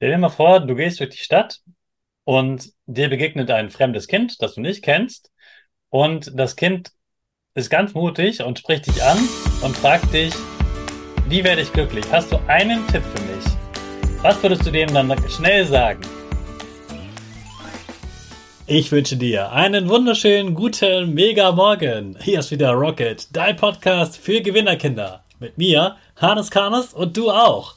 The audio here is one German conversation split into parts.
Stell dir mal vor, du gehst durch die Stadt und dir begegnet ein fremdes Kind, das du nicht kennst. Und das Kind ist ganz mutig und spricht dich an und fragt dich, wie werde ich glücklich? Hast du einen Tipp für mich? Was würdest du dem dann schnell sagen? Ich wünsche dir einen wunderschönen, guten, mega Morgen. Hier ist wieder Rocket, dein Podcast für Gewinnerkinder. Mit mir, Hannes Karnes und du auch.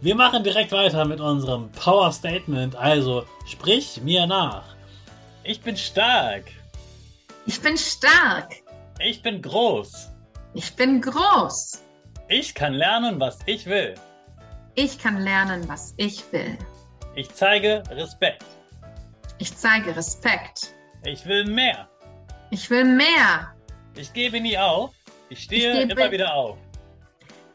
Wir machen direkt weiter mit unserem Power Statement. Also sprich mir nach. Ich bin stark. Ich bin stark. Ich bin groß. Ich bin groß. Ich kann lernen, was ich will. Ich kann lernen, was ich will. Ich zeige Respekt. Ich zeige Respekt. Ich will mehr. Ich will mehr. Ich gebe nie auf. Ich stehe ich immer wieder auf.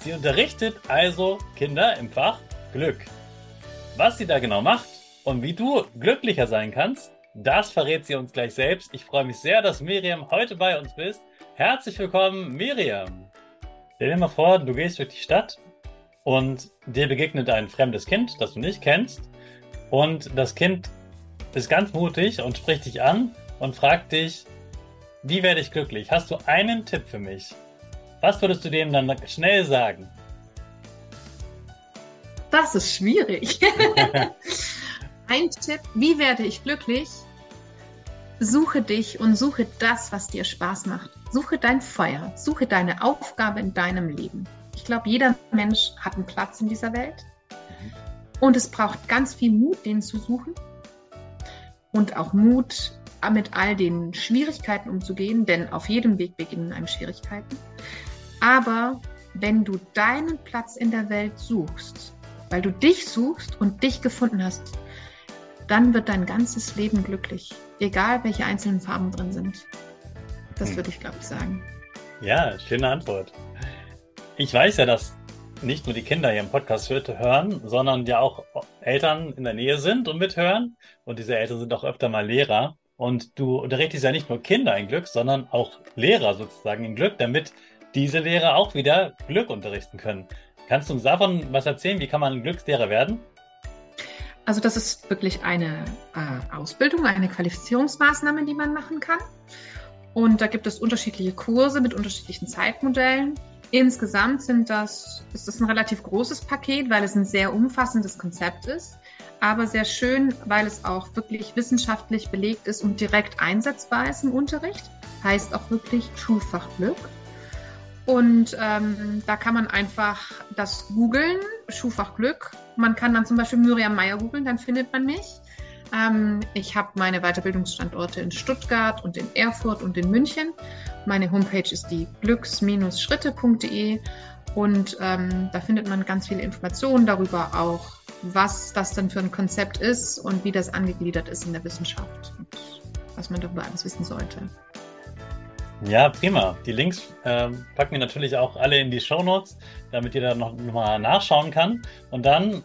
Sie unterrichtet also Kinder im Fach Glück. Was sie da genau macht und wie du glücklicher sein kannst, das verrät sie uns gleich selbst. Ich freue mich sehr, dass Miriam heute bei uns bist. Herzlich willkommen, Miriam. Stell dir mal vor, du gehst durch die Stadt und dir begegnet ein fremdes Kind, das du nicht kennst. Und das Kind ist ganz mutig und spricht dich an und fragt dich, wie werde ich glücklich? Hast du einen Tipp für mich? Was würdest du dem dann schnell sagen? Das ist schwierig. Ein Tipp, wie werde ich glücklich? Suche dich und suche das, was dir Spaß macht. Suche dein Feuer, suche deine Aufgabe in deinem Leben. Ich glaube, jeder Mensch hat einen Platz in dieser Welt. Und es braucht ganz viel Mut, den zu suchen. Und auch Mut, mit all den Schwierigkeiten umzugehen, denn auf jedem Weg beginnen einem Schwierigkeiten. Aber wenn du deinen Platz in der Welt suchst, weil du dich suchst und dich gefunden hast, dann wird dein ganzes Leben glücklich, egal welche einzelnen Farben drin sind. Das hm. würde ich, glaube ich, sagen. Ja, schöne Antwort. Ich weiß ja, dass nicht nur die Kinder hier im Podcast hören, sondern ja auch Eltern in der Nähe sind und mithören. Und diese Eltern sind auch öfter mal Lehrer. Und du unterrichtest ja nicht nur Kinder in Glück, sondern auch Lehrer sozusagen in Glück, damit diese Lehrer auch wieder Glück unterrichten können. Kannst du uns davon was erzählen? Wie kann man Glückslehrer werden? Also das ist wirklich eine äh, Ausbildung, eine Qualifizierungsmaßnahme, die man machen kann. Und da gibt es unterschiedliche Kurse mit unterschiedlichen Zeitmodellen. Insgesamt sind das, ist das ein relativ großes Paket, weil es ein sehr umfassendes Konzept ist aber sehr schön, weil es auch wirklich wissenschaftlich belegt ist und direkt einsetzbar ist im Unterricht. Heißt auch wirklich Schulfachglück. Und ähm, da kann man einfach das googeln, Schulfachglück, Man kann dann zum Beispiel Miriam Meyer googeln, dann findet man mich. Ähm, ich habe meine Weiterbildungsstandorte in Stuttgart und in Erfurt und in München. Meine Homepage ist die glücks-schritte.de und ähm, da findet man ganz viele Informationen darüber auch, was das denn für ein Konzept ist und wie das angegliedert ist in der Wissenschaft und was man darüber alles wissen sollte. Ja, prima. Die Links ähm, packen wir natürlich auch alle in die Show Notes, damit ihr da noch, noch mal nachschauen kann. Und dann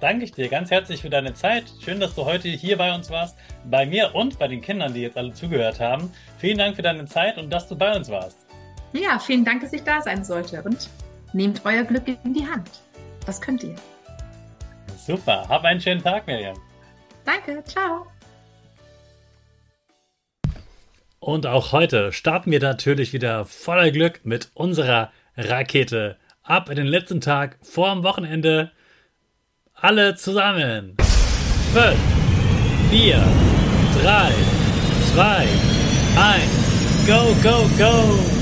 danke ich dir ganz herzlich für deine Zeit. Schön, dass du heute hier bei uns warst, bei mir und bei den Kindern, die jetzt alle zugehört haben. Vielen Dank für deine Zeit und dass du bei uns warst. Ja, vielen Dank, dass ich da sein sollte und nehmt euer Glück in die Hand. Das könnt ihr. Super. Hab einen schönen Tag, Miriam. Danke. Ciao. Und auch heute starten wir natürlich wieder voller Glück mit unserer Rakete. Ab in den letzten Tag vorm Wochenende. Alle zusammen. 5, 4, 3, 2, 1. Go, go, go!